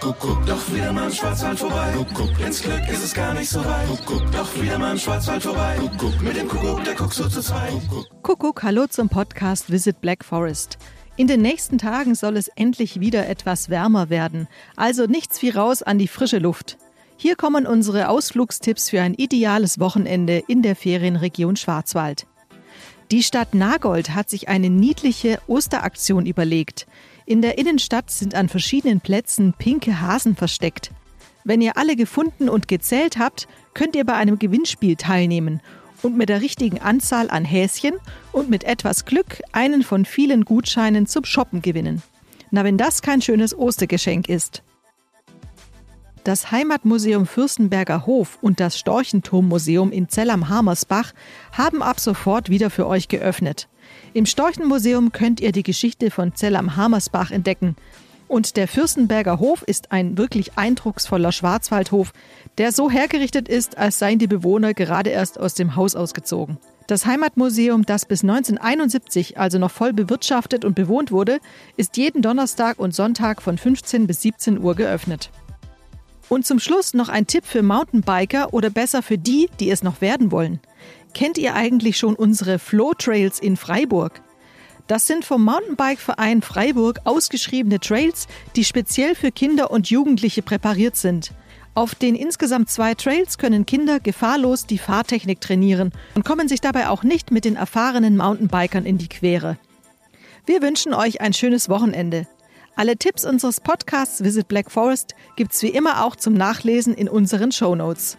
Kuckuck, doch wieder mal im Schwarzwald vorbei. Kuckuck, ins Glück ist es gar nicht so weit. Kuckuck, doch wieder mal im Schwarzwald vorbei. Kuckuck, mit dem Kuckuck, der guckt so zu zweit. Kuckuck, hallo zum Podcast Visit Black Forest. In den nächsten Tagen soll es endlich wieder etwas wärmer werden. Also nichts wie raus an die frische Luft. Hier kommen unsere Ausflugstipps für ein ideales Wochenende in der Ferienregion Schwarzwald. Die Stadt Nagold hat sich eine niedliche Osteraktion überlegt. In der Innenstadt sind an verschiedenen Plätzen pinke Hasen versteckt. Wenn ihr alle gefunden und gezählt habt, könnt ihr bei einem Gewinnspiel teilnehmen und mit der richtigen Anzahl an Häschen und mit etwas Glück einen von vielen Gutscheinen zum Shoppen gewinnen. Na, wenn das kein schönes Ostergeschenk ist. Das Heimatmuseum Fürstenberger Hof und das Storchenturmmuseum in Zell am Hamersbach haben ab sofort wieder für euch geöffnet. Im Storchenmuseum könnt ihr die Geschichte von Zell am Hamersbach entdecken. Und der Fürstenberger Hof ist ein wirklich eindrucksvoller Schwarzwaldhof, der so hergerichtet ist, als seien die Bewohner gerade erst aus dem Haus ausgezogen. Das Heimatmuseum, das bis 1971 also noch voll bewirtschaftet und bewohnt wurde, ist jeden Donnerstag und Sonntag von 15 bis 17 Uhr geöffnet. Und zum Schluss noch ein Tipp für Mountainbiker oder besser für die, die es noch werden wollen. Kennt ihr eigentlich schon unsere Flow Trails in Freiburg? Das sind vom Mountainbike-Verein Freiburg ausgeschriebene Trails, die speziell für Kinder und Jugendliche präpariert sind. Auf den insgesamt zwei Trails können Kinder gefahrlos die Fahrtechnik trainieren und kommen sich dabei auch nicht mit den erfahrenen Mountainbikern in die Quere. Wir wünschen euch ein schönes Wochenende. Alle Tipps unseres Podcasts Visit Black Forest gibt's wie immer auch zum Nachlesen in unseren Show Notes.